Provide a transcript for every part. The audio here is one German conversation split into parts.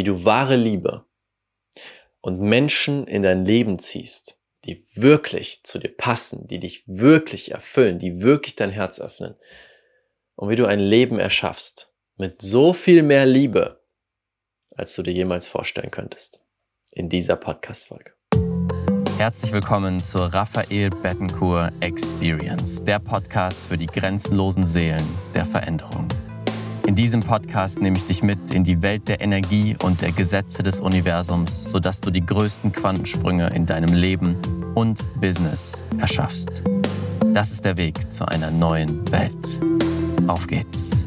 wie du wahre Liebe und Menschen in dein Leben ziehst, die wirklich zu dir passen, die dich wirklich erfüllen, die wirklich dein Herz öffnen. Und wie du ein Leben erschaffst mit so viel mehr Liebe, als du dir jemals vorstellen könntest. In dieser Podcast-Folge. Herzlich willkommen zur Raphael Bettencourt Experience, der Podcast für die grenzenlosen Seelen der Veränderung. In diesem Podcast nehme ich dich mit in die Welt der Energie und der Gesetze des Universums, sodass du die größten Quantensprünge in deinem Leben und Business erschaffst. Das ist der Weg zu einer neuen Welt. Auf geht's.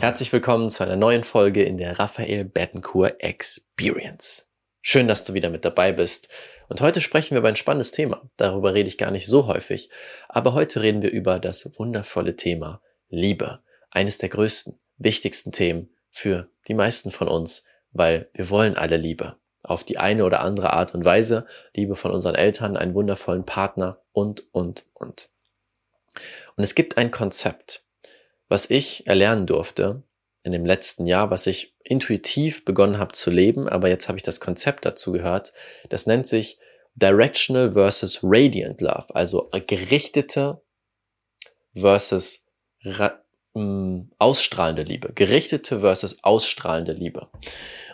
Herzlich willkommen zu einer neuen Folge in der Raphael Bettencourt Experience. Schön, dass du wieder mit dabei bist. Und heute sprechen wir über ein spannendes Thema. Darüber rede ich gar nicht so häufig. Aber heute reden wir über das wundervolle Thema Liebe. Eines der größten, wichtigsten Themen für die meisten von uns, weil wir wollen alle Liebe. Auf die eine oder andere Art und Weise. Liebe von unseren Eltern, einen wundervollen Partner und, und, und. Und es gibt ein Konzept, was ich erlernen durfte in dem letzten Jahr, was ich intuitiv begonnen habe zu leben, aber jetzt habe ich das Konzept dazu gehört. Das nennt sich Directional versus Radiant Love, also gerichtete versus mh, ausstrahlende Liebe, gerichtete versus ausstrahlende Liebe.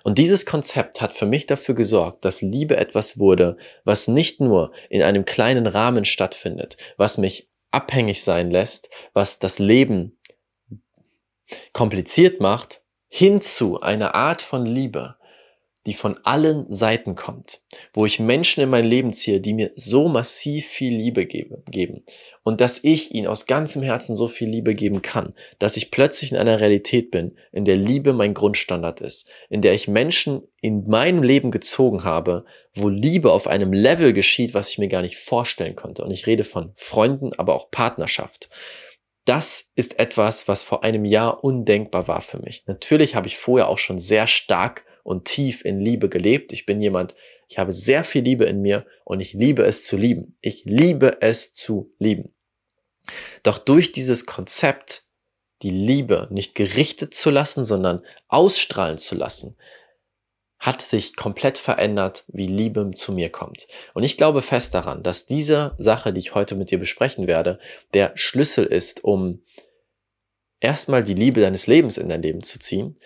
Und dieses Konzept hat für mich dafür gesorgt, dass Liebe etwas wurde, was nicht nur in einem kleinen Rahmen stattfindet, was mich abhängig sein lässt, was das Leben kompliziert macht, hin zu einer Art von Liebe, die von allen Seiten kommt, wo ich Menschen in mein Leben ziehe, die mir so massiv viel Liebe gebe, geben und dass ich ihnen aus ganzem Herzen so viel Liebe geben kann, dass ich plötzlich in einer Realität bin, in der Liebe mein Grundstandard ist, in der ich Menschen in meinem Leben gezogen habe, wo Liebe auf einem Level geschieht, was ich mir gar nicht vorstellen konnte. Und ich rede von Freunden, aber auch Partnerschaft. Das ist etwas, was vor einem Jahr undenkbar war für mich. Natürlich habe ich vorher auch schon sehr stark und tief in Liebe gelebt. Ich bin jemand, ich habe sehr viel Liebe in mir und ich liebe es zu lieben. Ich liebe es zu lieben. Doch durch dieses Konzept, die Liebe nicht gerichtet zu lassen, sondern ausstrahlen zu lassen, hat sich komplett verändert, wie Liebe zu mir kommt. Und ich glaube fest daran, dass diese Sache, die ich heute mit dir besprechen werde, der Schlüssel ist, um erstmal die Liebe deines Lebens in dein Leben zu ziehen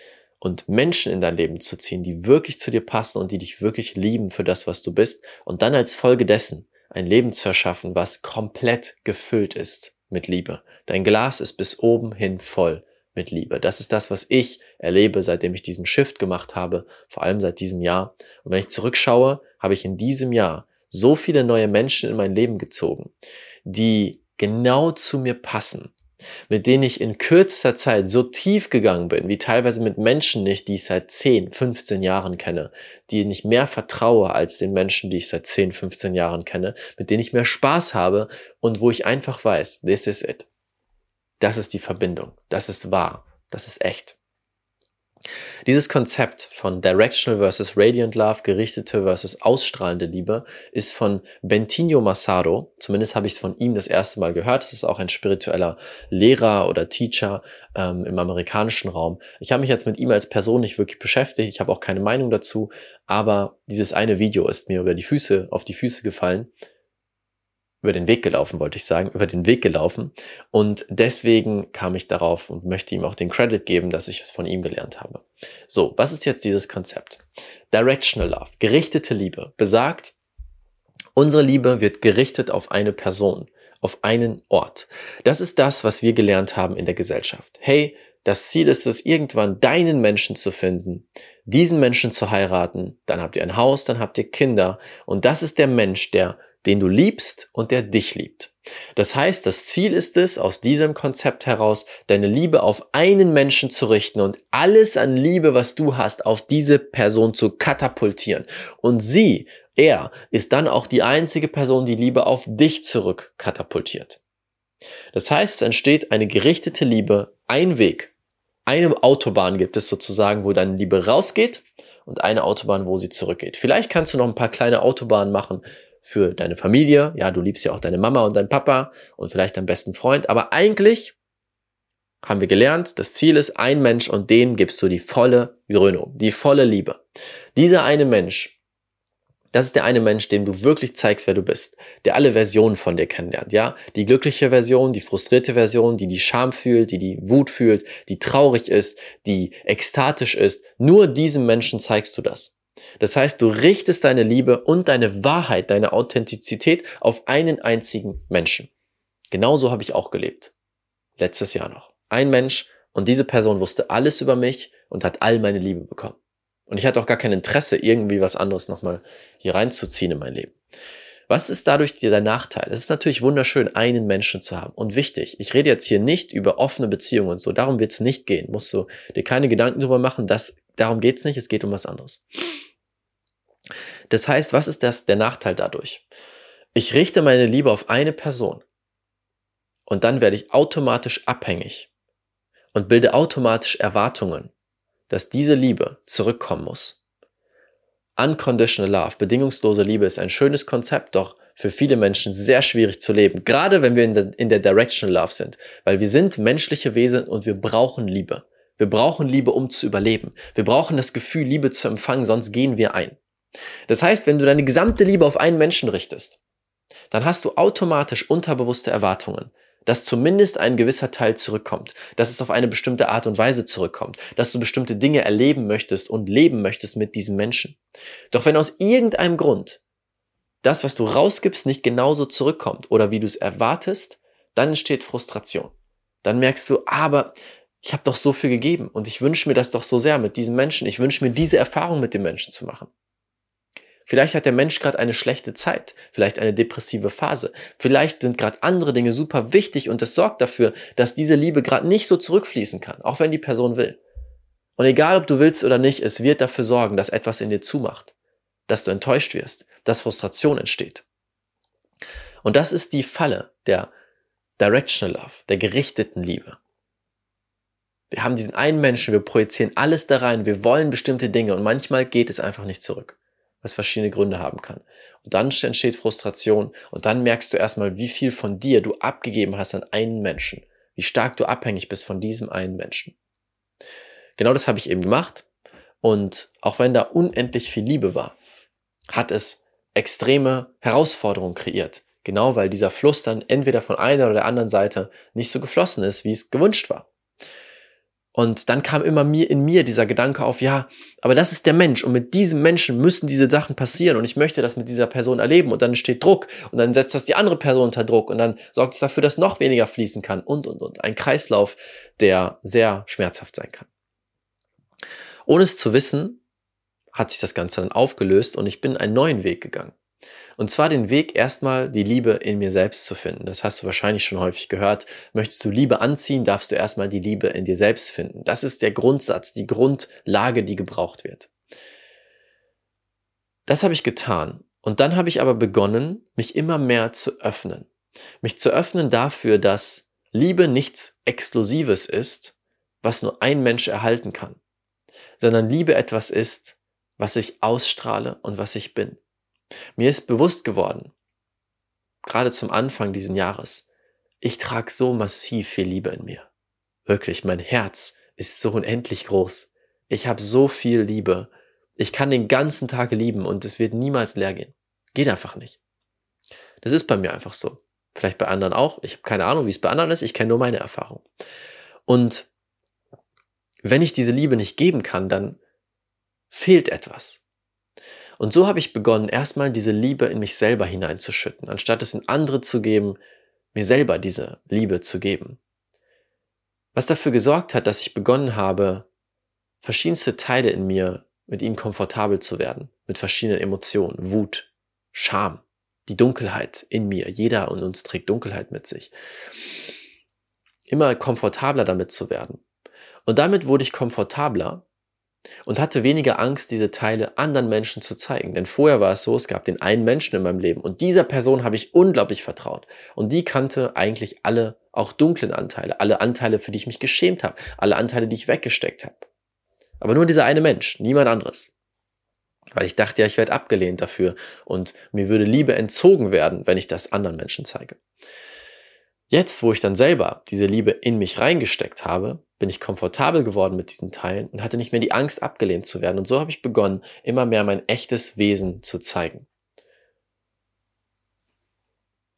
und Menschen in dein Leben zu ziehen, die wirklich zu dir passen und die dich wirklich lieben für das, was du bist und dann als Folge dessen ein Leben zu erschaffen, was komplett gefüllt ist mit Liebe. Dein Glas ist bis oben hin voll mit Liebe. Das ist das, was ich erlebe, seitdem ich diesen Shift gemacht habe, vor allem seit diesem Jahr. Und wenn ich zurückschaue, habe ich in diesem Jahr so viele neue Menschen in mein Leben gezogen, die genau zu mir passen, mit denen ich in kürzester Zeit so tief gegangen bin, wie teilweise mit Menschen nicht, die ich seit 10, 15 Jahren kenne, die ich mehr vertraue als den Menschen, die ich seit 10, 15 Jahren kenne, mit denen ich mehr Spaß habe und wo ich einfach weiß, this is it. Das ist die Verbindung. Das ist wahr. Das ist echt. Dieses Konzept von Directional versus Radiant Love, gerichtete versus ausstrahlende Liebe, ist von Bentinho Massaro. Zumindest habe ich es von ihm das erste Mal gehört. Es ist auch ein spiritueller Lehrer oder Teacher ähm, im amerikanischen Raum. Ich habe mich jetzt mit ihm als Person nicht wirklich beschäftigt. Ich habe auch keine Meinung dazu. Aber dieses eine Video ist mir über die Füße, auf die Füße gefallen über den Weg gelaufen, wollte ich sagen, über den Weg gelaufen. Und deswegen kam ich darauf und möchte ihm auch den Credit geben, dass ich es von ihm gelernt habe. So, was ist jetzt dieses Konzept? Directional Love, gerichtete Liebe, besagt, unsere Liebe wird gerichtet auf eine Person, auf einen Ort. Das ist das, was wir gelernt haben in der Gesellschaft. Hey, das Ziel ist es, irgendwann deinen Menschen zu finden, diesen Menschen zu heiraten, dann habt ihr ein Haus, dann habt ihr Kinder und das ist der Mensch, der den du liebst und der dich liebt. Das heißt, das Ziel ist es, aus diesem Konzept heraus deine Liebe auf einen Menschen zu richten und alles an Liebe, was du hast, auf diese Person zu katapultieren. Und sie, er, ist dann auch die einzige Person, die Liebe auf dich zurück katapultiert. Das heißt, es entsteht eine gerichtete Liebe, ein Weg. Eine Autobahn gibt es sozusagen, wo deine Liebe rausgeht und eine Autobahn, wo sie zurückgeht. Vielleicht kannst du noch ein paar kleine Autobahnen machen, für deine Familie. Ja, du liebst ja auch deine Mama und deinen Papa und vielleicht deinen besten Freund. Aber eigentlich haben wir gelernt, das Ziel ist ein Mensch und den gibst du die volle Grünung, die volle Liebe. Dieser eine Mensch, das ist der eine Mensch, dem du wirklich zeigst, wer du bist, der alle Versionen von dir kennenlernt, ja? Die glückliche Version, die frustrierte Version, die die Scham fühlt, die die Wut fühlt, die traurig ist, die ekstatisch ist. Nur diesem Menschen zeigst du das. Das heißt, du richtest deine Liebe und deine Wahrheit, deine Authentizität auf einen einzigen Menschen. Genauso habe ich auch gelebt. Letztes Jahr noch ein Mensch und diese Person wusste alles über mich und hat all meine Liebe bekommen. Und ich hatte auch gar kein Interesse, irgendwie was anderes nochmal hier reinzuziehen in mein Leben. Was ist dadurch der Nachteil? Es ist natürlich wunderschön, einen Menschen zu haben. Und wichtig, ich rede jetzt hier nicht über offene Beziehungen und so. Darum wird es nicht gehen. Musst du dir keine Gedanken darüber machen. Das, darum geht es nicht. Es geht um was anderes. Das heißt, was ist das, der Nachteil dadurch? Ich richte meine Liebe auf eine Person. Und dann werde ich automatisch abhängig und bilde automatisch Erwartungen, dass diese Liebe zurückkommen muss. Unconditional Love, bedingungslose Liebe ist ein schönes Konzept, doch für viele Menschen sehr schwierig zu leben, gerade wenn wir in der, in der Directional Love sind, weil wir sind menschliche Wesen und wir brauchen Liebe. Wir brauchen Liebe, um zu überleben. Wir brauchen das Gefühl, Liebe zu empfangen, sonst gehen wir ein. Das heißt, wenn du deine gesamte Liebe auf einen Menschen richtest, dann hast du automatisch unterbewusste Erwartungen, dass zumindest ein gewisser Teil zurückkommt, dass es auf eine bestimmte Art und Weise zurückkommt, dass du bestimmte Dinge erleben möchtest und leben möchtest mit diesem Menschen. Doch wenn aus irgendeinem Grund das, was du rausgibst, nicht genauso zurückkommt oder wie du es erwartest, dann entsteht Frustration. Dann merkst du, aber ich habe doch so viel gegeben und ich wünsche mir das doch so sehr mit diesem Menschen. Ich wünsche mir diese Erfahrung mit dem Menschen zu machen. Vielleicht hat der Mensch gerade eine schlechte Zeit, vielleicht eine depressive Phase, vielleicht sind gerade andere Dinge super wichtig und es sorgt dafür, dass diese Liebe gerade nicht so zurückfließen kann, auch wenn die Person will. Und egal, ob du willst oder nicht, es wird dafür sorgen, dass etwas in dir zumacht, dass du enttäuscht wirst, dass Frustration entsteht. Und das ist die Falle der Directional Love, der gerichteten Liebe. Wir haben diesen einen Menschen, wir projizieren alles da rein, wir wollen bestimmte Dinge und manchmal geht es einfach nicht zurück was verschiedene Gründe haben kann. Und dann entsteht Frustration und dann merkst du erstmal, wie viel von dir du abgegeben hast an einen Menschen, wie stark du abhängig bist von diesem einen Menschen. Genau das habe ich eben gemacht und auch wenn da unendlich viel Liebe war, hat es extreme Herausforderungen kreiert. Genau weil dieser Fluss dann entweder von einer oder der anderen Seite nicht so geflossen ist, wie es gewünscht war. Und dann kam immer mir in mir dieser Gedanke auf, ja, aber das ist der Mensch und mit diesem Menschen müssen diese Sachen passieren und ich möchte das mit dieser Person erleben und dann entsteht Druck und dann setzt das die andere Person unter Druck und dann sorgt es dafür, dass noch weniger fließen kann und, und, und. Ein Kreislauf, der sehr schmerzhaft sein kann. Ohne es zu wissen, hat sich das Ganze dann aufgelöst und ich bin einen neuen Weg gegangen. Und zwar den Weg, erstmal die Liebe in mir selbst zu finden. Das hast du wahrscheinlich schon häufig gehört. Möchtest du Liebe anziehen, darfst du erstmal die Liebe in dir selbst finden. Das ist der Grundsatz, die Grundlage, die gebraucht wird. Das habe ich getan. Und dann habe ich aber begonnen, mich immer mehr zu öffnen. Mich zu öffnen dafür, dass Liebe nichts Exklusives ist, was nur ein Mensch erhalten kann, sondern Liebe etwas ist, was ich ausstrahle und was ich bin. Mir ist bewusst geworden, gerade zum Anfang diesen Jahres, ich trage so massiv viel Liebe in mir. Wirklich, mein Herz ist so unendlich groß. Ich habe so viel Liebe. Ich kann den ganzen Tag lieben und es wird niemals leer gehen. Geht einfach nicht. Das ist bei mir einfach so. Vielleicht bei anderen auch. Ich habe keine Ahnung, wie es bei anderen ist. Ich kenne nur meine Erfahrung. Und wenn ich diese Liebe nicht geben kann, dann fehlt etwas. Und so habe ich begonnen, erstmal diese Liebe in mich selber hineinzuschütten, anstatt es in andere zu geben, mir selber diese Liebe zu geben. Was dafür gesorgt hat, dass ich begonnen habe, verschiedenste Teile in mir mit ihnen komfortabel zu werden, mit verschiedenen Emotionen, Wut, Scham, die Dunkelheit in mir. Jeder und uns trägt Dunkelheit mit sich. Immer komfortabler damit zu werden. Und damit wurde ich komfortabler, und hatte weniger Angst, diese Teile anderen Menschen zu zeigen. Denn vorher war es so, es gab den einen Menschen in meinem Leben und dieser Person habe ich unglaublich vertraut. Und die kannte eigentlich alle, auch dunklen Anteile, alle Anteile, für die ich mich geschämt habe, alle Anteile, die ich weggesteckt habe. Aber nur dieser eine Mensch, niemand anderes. Weil ich dachte ja, ich werde abgelehnt dafür und mir würde Liebe entzogen werden, wenn ich das anderen Menschen zeige. Jetzt, wo ich dann selber diese Liebe in mich reingesteckt habe, bin ich komfortabel geworden mit diesen Teilen und hatte nicht mehr die Angst, abgelehnt zu werden. Und so habe ich begonnen, immer mehr mein echtes Wesen zu zeigen.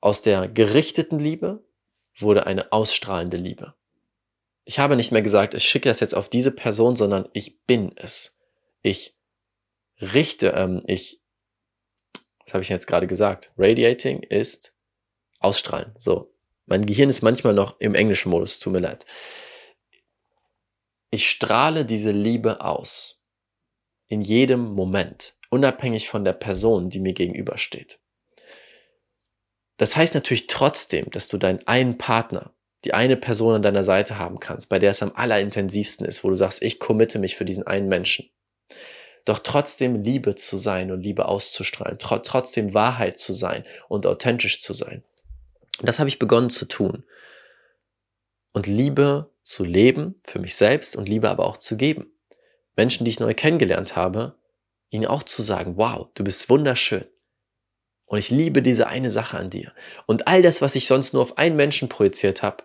Aus der gerichteten Liebe wurde eine ausstrahlende Liebe. Ich habe nicht mehr gesagt, ich schicke das jetzt auf diese Person, sondern ich bin es. Ich richte, ähm, ich, was habe ich jetzt gerade gesagt? Radiating ist ausstrahlen. So. Mein Gehirn ist manchmal noch im englischen Modus, tut mir leid. Ich strahle diese Liebe aus. In jedem Moment. Unabhängig von der Person, die mir gegenübersteht. Das heißt natürlich trotzdem, dass du deinen einen Partner, die eine Person an deiner Seite haben kannst, bei der es am allerintensivsten ist, wo du sagst, ich committe mich für diesen einen Menschen. Doch trotzdem Liebe zu sein und Liebe auszustrahlen, tr trotzdem Wahrheit zu sein und authentisch zu sein. Das habe ich begonnen zu tun. Und Liebe zu leben für mich selbst und Liebe aber auch zu geben. Menschen, die ich neu kennengelernt habe, ihnen auch zu sagen, wow, du bist wunderschön. Und ich liebe diese eine Sache an dir. Und all das, was ich sonst nur auf einen Menschen projiziert habe,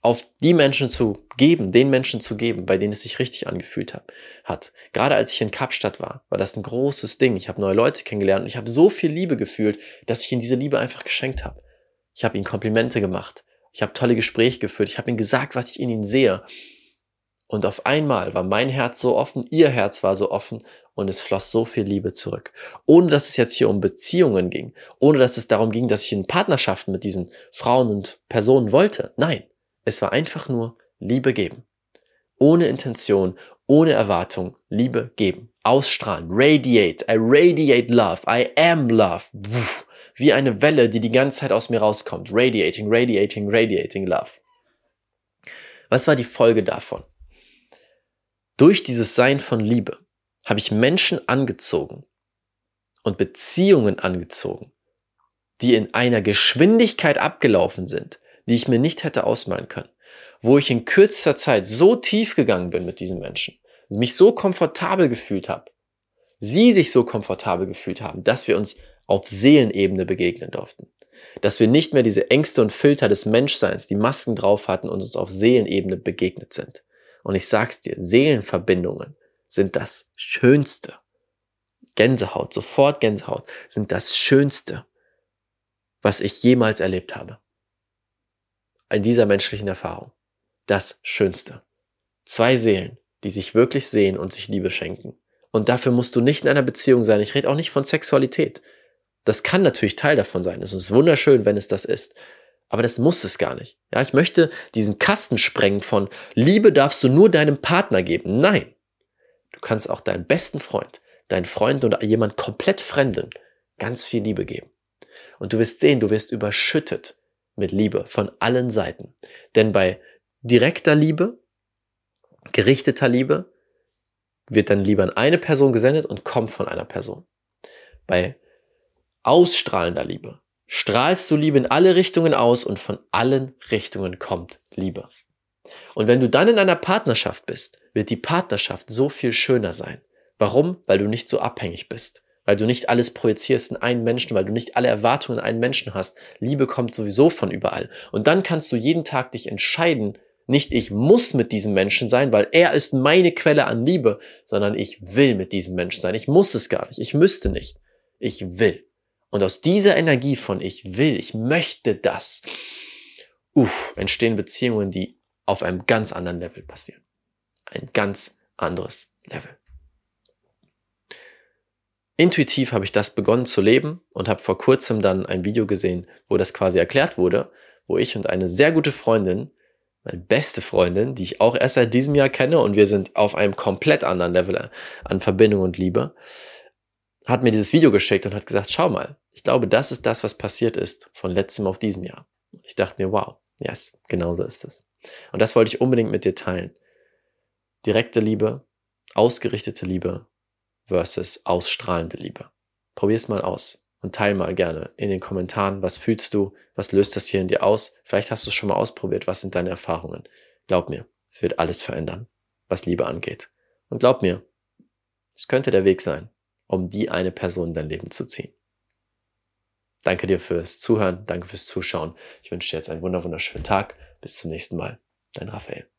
auf die Menschen zu geben, den Menschen zu geben, bei denen es sich richtig angefühlt hat. hat. Gerade als ich in Kapstadt war, war das ein großes Ding. Ich habe neue Leute kennengelernt und ich habe so viel Liebe gefühlt, dass ich ihnen diese Liebe einfach geschenkt habe. Ich habe ihnen Komplimente gemacht. Ich habe tolle Gespräche geführt. Ich habe ihnen gesagt, was ich in ihnen sehe. Und auf einmal war mein Herz so offen, ihr Herz war so offen und es floss so viel Liebe zurück. Ohne dass es jetzt hier um Beziehungen ging, ohne dass es darum ging, dass ich in Partnerschaften mit diesen Frauen und Personen wollte. Nein, es war einfach nur Liebe geben. Ohne Intention, ohne Erwartung, Liebe geben. Ausstrahlen, radiate, I radiate love, I am love. Wie eine Welle, die die ganze Zeit aus mir rauskommt. Radiating, radiating, radiating love. Was war die Folge davon? Durch dieses Sein von Liebe habe ich Menschen angezogen und Beziehungen angezogen, die in einer Geschwindigkeit abgelaufen sind, die ich mir nicht hätte ausmalen können, wo ich in kürzester Zeit so tief gegangen bin mit diesen Menschen, mich so komfortabel gefühlt habe, sie sich so komfortabel gefühlt haben, dass wir uns auf Seelenebene begegnen durften. Dass wir nicht mehr diese Ängste und Filter des Menschseins, die Masken drauf hatten und uns auf Seelenebene begegnet sind. Und ich sag's dir, Seelenverbindungen sind das Schönste. Gänsehaut, sofort Gänsehaut, sind das Schönste, was ich jemals erlebt habe. In dieser menschlichen Erfahrung. Das Schönste. Zwei Seelen, die sich wirklich sehen und sich Liebe schenken. Und dafür musst du nicht in einer Beziehung sein. Ich rede auch nicht von Sexualität. Das kann natürlich Teil davon sein. Es ist wunderschön, wenn es das ist. Aber das muss es gar nicht. Ja, ich möchte diesen Kasten sprengen von Liebe darfst du nur deinem Partner geben. Nein. Du kannst auch deinem besten Freund, deinen Freund oder jemand komplett Fremden ganz viel Liebe geben. Und du wirst sehen, du wirst überschüttet mit Liebe von allen Seiten. Denn bei direkter Liebe, gerichteter Liebe, wird dann Liebe an eine Person gesendet und kommt von einer Person. Bei ausstrahlender Liebe strahlst du Liebe in alle Richtungen aus und von allen Richtungen kommt Liebe. Und wenn du dann in einer Partnerschaft bist, wird die Partnerschaft so viel schöner sein. Warum? Weil du nicht so abhängig bist. Weil du nicht alles projizierst in einen Menschen, weil du nicht alle Erwartungen in einen Menschen hast. Liebe kommt sowieso von überall. Und dann kannst du jeden Tag dich entscheiden, nicht ich muss mit diesem Menschen sein, weil er ist meine Quelle an Liebe, sondern ich will mit diesem Menschen sein. Ich muss es gar nicht. Ich müsste nicht. Ich will. Und aus dieser Energie von ich will, ich möchte das, uff, entstehen Beziehungen, die auf einem ganz anderen Level passieren. Ein ganz anderes Level. Intuitiv habe ich das begonnen zu leben und habe vor kurzem dann ein Video gesehen, wo das quasi erklärt wurde, wo ich und eine sehr gute Freundin, meine beste Freundin, die ich auch erst seit diesem Jahr kenne und wir sind auf einem komplett anderen Level an Verbindung und Liebe, hat mir dieses Video geschickt und hat gesagt, schau mal, ich glaube, das ist das, was passiert ist von letztem auf diesem Jahr. Ich dachte mir, wow, yes, genau so ist es. Und das wollte ich unbedingt mit dir teilen. Direkte Liebe, ausgerichtete Liebe versus ausstrahlende Liebe. Probier es mal aus und teil mal gerne in den Kommentaren, was fühlst du, was löst das hier in dir aus? Vielleicht hast du es schon mal ausprobiert, was sind deine Erfahrungen? Glaub mir, es wird alles verändern, was Liebe angeht. Und glaub mir, es könnte der Weg sein, um die eine Person in dein Leben zu ziehen. Danke dir fürs Zuhören, danke fürs Zuschauen. Ich wünsche dir jetzt einen wunderschönen Tag. Bis zum nächsten Mal. Dein Raphael.